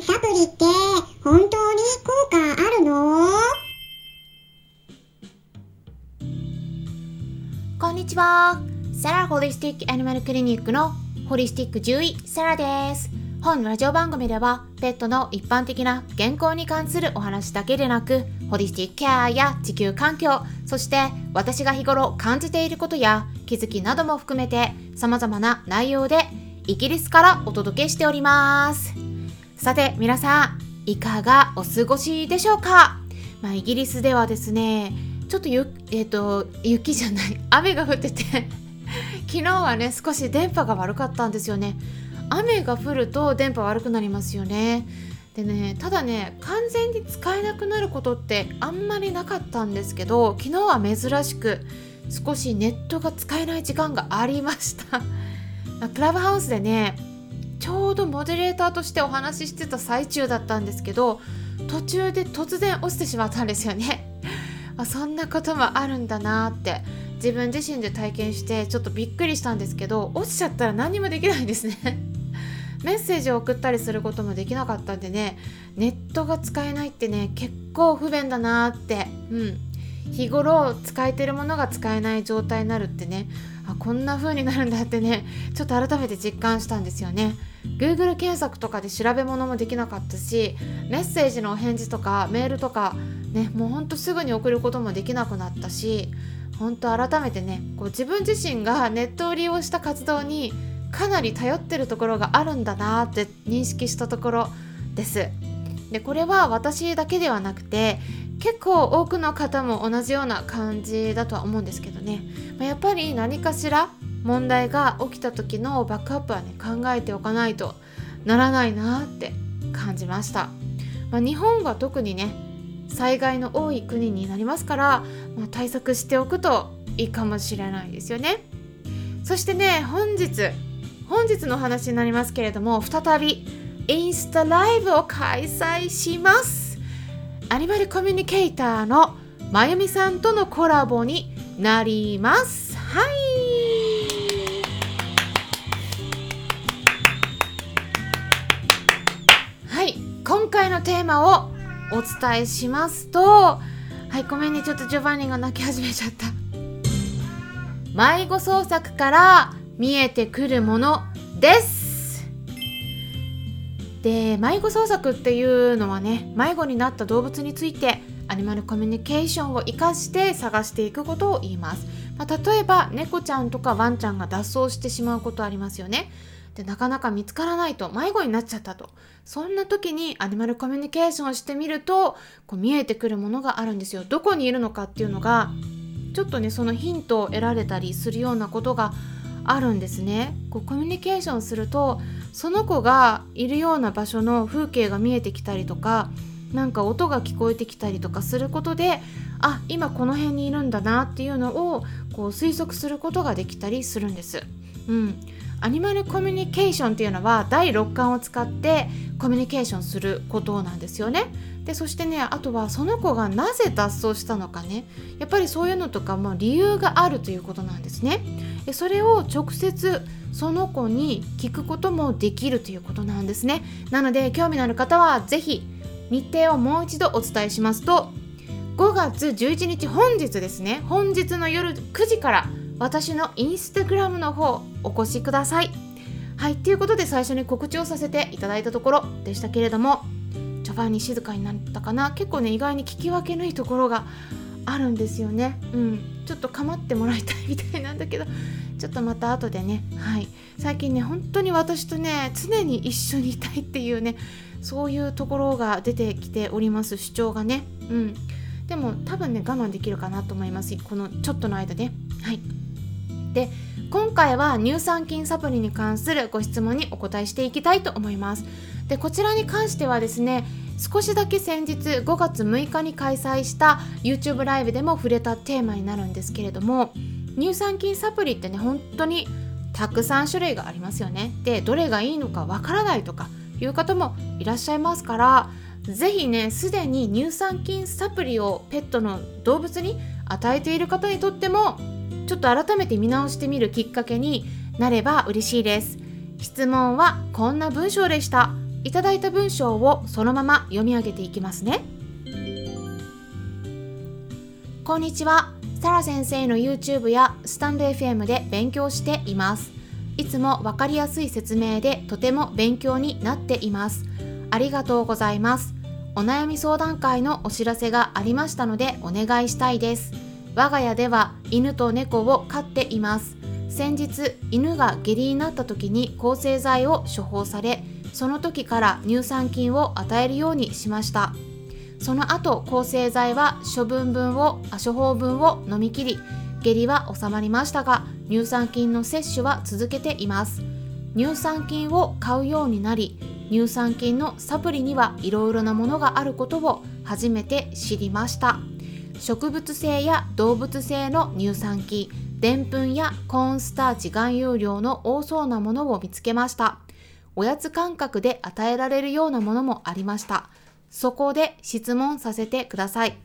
サプリって本当に効果あるの？こんにちは。サラホリスティックアニマルクリニックのホリスティック獣医サラです。本ラジオ番組ではペットの一般的な健康に関するお話だけでなくホリスティックケアや地球環境そして私が日頃感じていることや気づきなども含めて様々な内容でイギリスからお届けしております。さて皆さんいかがお過ごしでしょうか、まあ、イギリスではですねちょっとゆ、えーと、雪じゃない 雨が降ってて 昨日はね少し電波が悪かったんですよね。雨が降ると電波悪くなりますよね。でねただね完全に使えなくなることってあんまりなかったんですけど昨日は珍しく少しネットが使えない時間がありました。クラブハウスでねちょうどモデレーターとしてお話ししてた最中だったんですけど途中で突然落ちてしまったんですよね。あそんなこともあるんだなって自分自身で体験してちょっとびっくりしたんですけど落ちちゃったら何もできないんですね。メッセージを送ったりすることもできなかったんでねネットが使えないってね結構不便だなってうん。日頃使えてるものが使えない状態になるってねあこんな風になるんだってねちょっと改めて実感したんですよね。Google 検索とかで調べ物もできなかったしメッセージのお返事とかメールとかねもうほんとすぐに送ることもできなくなったし本当改めてねこう自分自身がネットを利用した活動にかなり頼ってるところがあるんだなって認識したところです。でこれは私だけではなくて結構多くの方も同じような感じだとは思うんですけどね、まあ、やっぱり何かしら問題が起きた時のバックアップはね考えておかないとならないなって感じました、まあ、日本は特にね災害の多い国になりますから、まあ、対策しておくといいかもしれないですよね。そしてね本日本日の話になりますけれども再びインスタライブを開催します。アニマルコミュニケーターのまゆみさんとのコラボになります。テーマをお伝えしますとはいごめんねちょっとジョバンニが泣き始めちゃった。迷子創作から見えてくるものです。で迷子捜索っていうのはね迷子になった動物についてアニマルコミュニケーションを生かして探していくことを言います、まあ、例えば猫ちゃんとかワンちゃんが脱走してしまうことありますよね。でなかなか見つからないと迷子になっちゃったと。そんな時にアニマルコミュニケーションをしてみるとこう見えてくるものがあるんですよ。どこにいるのかっていうのがちょっとねそのヒントを得られたりするようなことがあるんですね。こうコミュニケーションするとその子がいるような場所の風景が見えてきたりとかなんか音が聞こえてきたりとかすることであ今この辺にいるんだなっていうのをこう推測することができたりするんです。うん、アニマルコミュニケーションっていうのは第六感を使ってコミュニケーションすることなんですよね。でそしてねあとはその子がなぜ脱走したのかねやっぱりそういうのとかも理由があるということなんですね。でそれを直接その子に聞くこともできるということなんですねなので興味のある方は是非日程をもう一度お伝えしますと5月11日本日ですね本日の夜9時から私のインスタグラムの方お越しください。はいということで最初に告知をさせていただいたところでしたけれども序盤に静かになったかな？結構ね意外に聞き分けのいいところがあるんですよね。うんちょっと構ってもらいたいみたいなんだけど ちょっとまた後でね。はい。最近ね本当に私とね常に一緒にいたいっていうねそういうところが出てきております主張がね。うん。でも多分ね我慢できるかなと思います。このちょっとの間ね。はい。で今回は乳酸菌サプリに関するご質問にお答えしていきたいと思います。でこちらに関してはですね少しだけ先日5月6日に開催した YouTube ライブでも触れたテーマになるんですけれども乳酸菌サプリってね本当にたくさん種類がありますよね。でどれがいいのかわからないとかいう方もいらっしゃいますから是非ねすでに乳酸菌サプリをペットの動物に与えている方にとってもちょっと改めて見直してみるきっかけになれば嬉しいです。質問はこんな文章でした。いただいた文章をそのまま読み上げていきますね。こんにちは。サラ先生の YouTube やスタンド FM で勉強しています。いつもわかりやすい説明でとても勉強になっています。ありがとうございます。お悩み相談会のお知らせがありましたのでお願いしたいです。我が家では犬と猫を飼っています。先日犬が下痢になった時に抗生剤を処方されその時から乳酸菌を与えるようにしました。その後抗生剤は処分分を処方分を飲み切り下痢は収まりましたが乳酸菌の摂取は続けています。乳酸菌を買うようになり乳酸菌のサプリにはいろいろなものがあることを初めて知りました。植物性や動物性の乳酸菌でんぷんやコーンスターチ含有量の多そうなものを見つけました。おやつ感覚で与えられるようなものもありました。そこで質問させてください。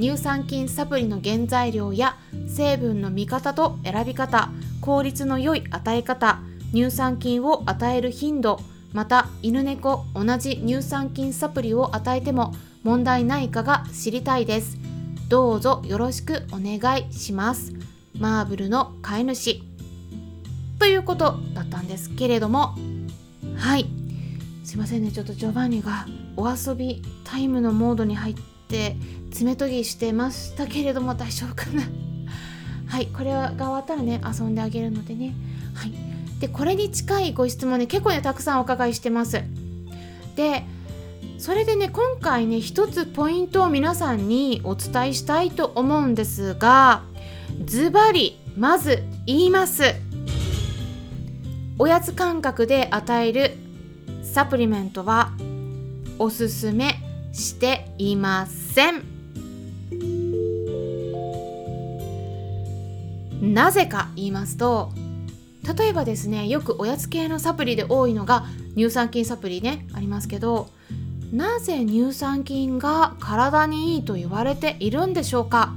乳酸菌サプリの原材料や成分の見方と選び方効率の良い与え方乳酸菌を与える頻度また犬猫同じ乳酸菌サプリを与えても問題ないかが知りたいです。どうぞよろしくお願いします。マーブルの飼い主ということだったんですけれども。はい。すいませんね。ちょっとジョバンニがお遊びタイムのモードに入って爪研ぎしてましたけれども大丈夫かな。はい。これが終わったらね遊んであげるのでね。はい。でこれに近いご質問ね結構ねたくさんお伺いしてます。でそれでね今回ね一つポイントを皆さんにお伝えしたいと思うんですがズバリまず言います。おやつ感覚で与えるサプリメントはおすすめしていません。なぜか言いますと例えばですねよくおやつ系のサプリで多いのが乳酸菌サプリねありますけどなぜ乳酸菌が体にいいと言われているんでしょうか？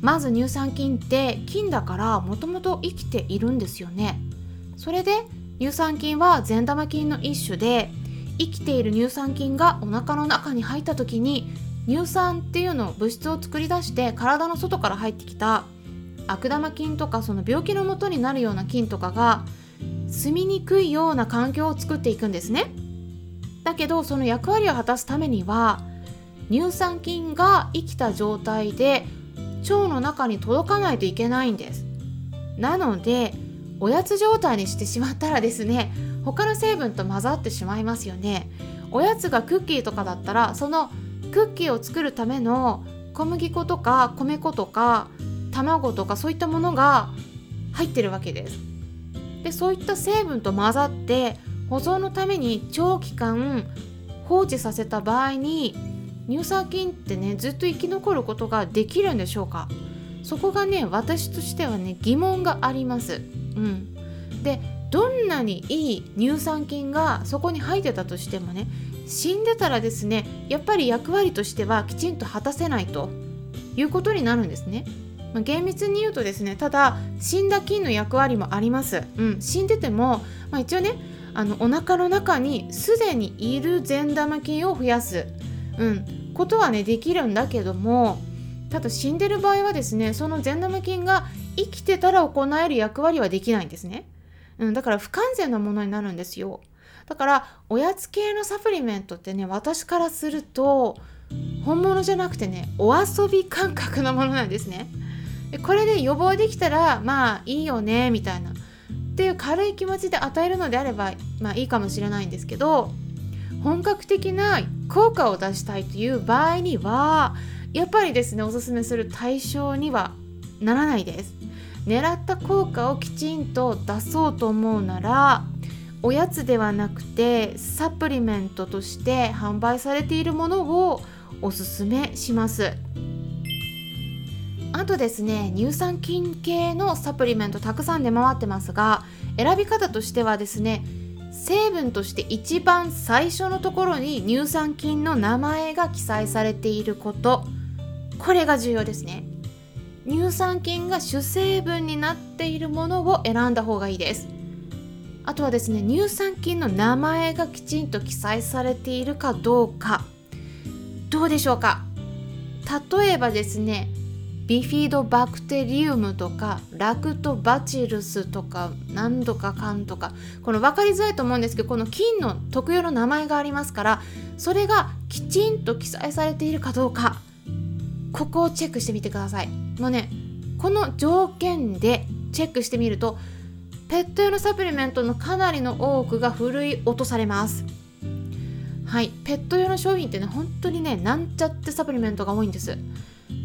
まず乳酸菌って菌だからもともと生きているんですよね。それで乳酸菌は善玉菌の一種で生きている乳酸菌がお腹の中に入った時に乳酸っていうの物質を作り出して体の外から入ってきた悪玉菌とかその病気のもとになるような菌とかが住みにくいような環境を作っていくんですね。だけどその役割を果たすためには乳酸菌が生きた状態で腸の中に届かないといけないんです。なのでおやつ状態にしてしまったらですね他の成分と混ざってしまいますよね。おやつがクッキーとかだったらそのクッキーを作るための小麦粉とか米粉とか卵とかそういったものが入ってるわけです。でそういった成分と混ざって保存のために長期間放置させた場合に乳酸菌ってねずっと生き残ることができるんでしょうか？そこがね私としてはね疑問があります。うん、でどんなにいい乳酸菌がそこに入ってたとしてもね死んでたらですねやっぱり役割としてはきちんと果たせないということになるんですね。まあ、厳密に言うとですねただ死んだ菌の役割もあります。うん、死んでても、まあ、一応ねあのお腹の中にすでにいる善玉菌を増やす、うん、ことはねできるんだけどもただ死んでる場合はですねその善玉菌が生きてたら行える役割はできないんですね、うん、だから不完全なものになるんですよ。だからおやつ系のサプリメントってね私からすると本物じゃなくてねお遊び感覚のものなんですね。でこれで予防できたらまあいいよねみたいな。っていう軽い気持ちで与えるのであればまあいいかもしれないんですけど本格的な効果を出したいという場合にはやっぱりですねおすすめする対象にはならないです。狙った効果をきちんと出そうと思うならおやつではなくてサプリメントとして販売されているものをおすすめします。あとですね乳酸菌系のサプリメントたくさん出回ってますが選び方としてはですね成分として一番最初のところに乳酸菌の名前が記載されていること。これが重要ですね。乳酸菌が主成分になっているものを選んだ方がいいです。あとはですね乳酸菌の名前がきちんと記載されているかどうか。どうでしょうか？例えばですねビフィドバクテリウムとかラクトバチルスとか何度かかんとかこの分かりづらいと思うんですけどこの菌の特有の名前がありますからそれがきちんと記載されているかどうかここをチェックしてみてください。もうねこの条件でチェックしてみるとペット用のサプリメントのかなりの多くがふるい落とされます。はいペット用の商品ってね本当にねなんちゃってサプリメントが多いんです。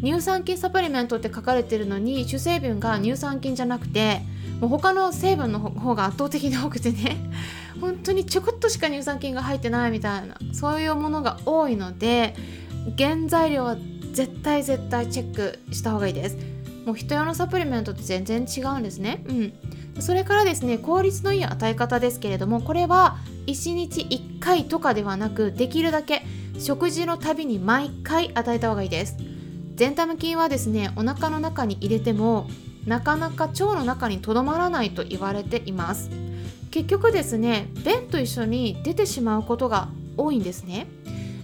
乳酸菌サプリメントって書かれてるのに主成分が乳酸菌じゃなくてもう他の成分の方が圧倒的に多くてね。本当にちょこっとしか乳酸菌が入ってないみたいなそういうものが多いので原材料は絶対絶対チェックした方がいいです。もう人用のサプリメントって全然違うんですね。うん。それからですね効率のいい与え方ですけれどもこれは1日1回とかではなくできるだけ食事のたびに毎回与えた方がいいです。ゼンタム菌はですねお腹の中に入れてもなかなか腸の中にとどまらないと言われています。結局ですね便と一緒に出てしまうことが多いんですね。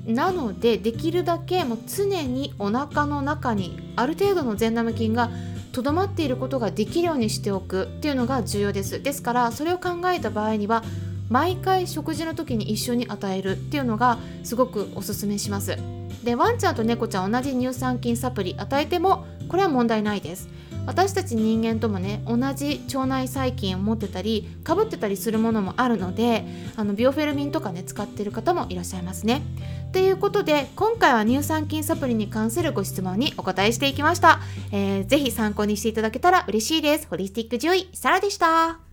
なのでできるだけもう常にお腹の中にある程度の善玉菌がとどまっていることができるようにしておくっていうのが重要です。ですからそれを考えた場合には毎回食事の時に一緒に与えるっていうのがすごくおすすめします。でワンちゃんと猫ちゃん同じ乳酸菌サプリ与えてもこれは問題ないです。私たち人間ともね同じ腸内細菌を持ってたりかぶってたりするものもあるのであのビオフェルミンとかね使ってる方もいらっしゃいますね。ということで今回は乳酸菌サプリに関するご質問にお答えしていきました、えー、ぜ参考にしていただけたら嬉しいです。ホリスティック獣医サラでした。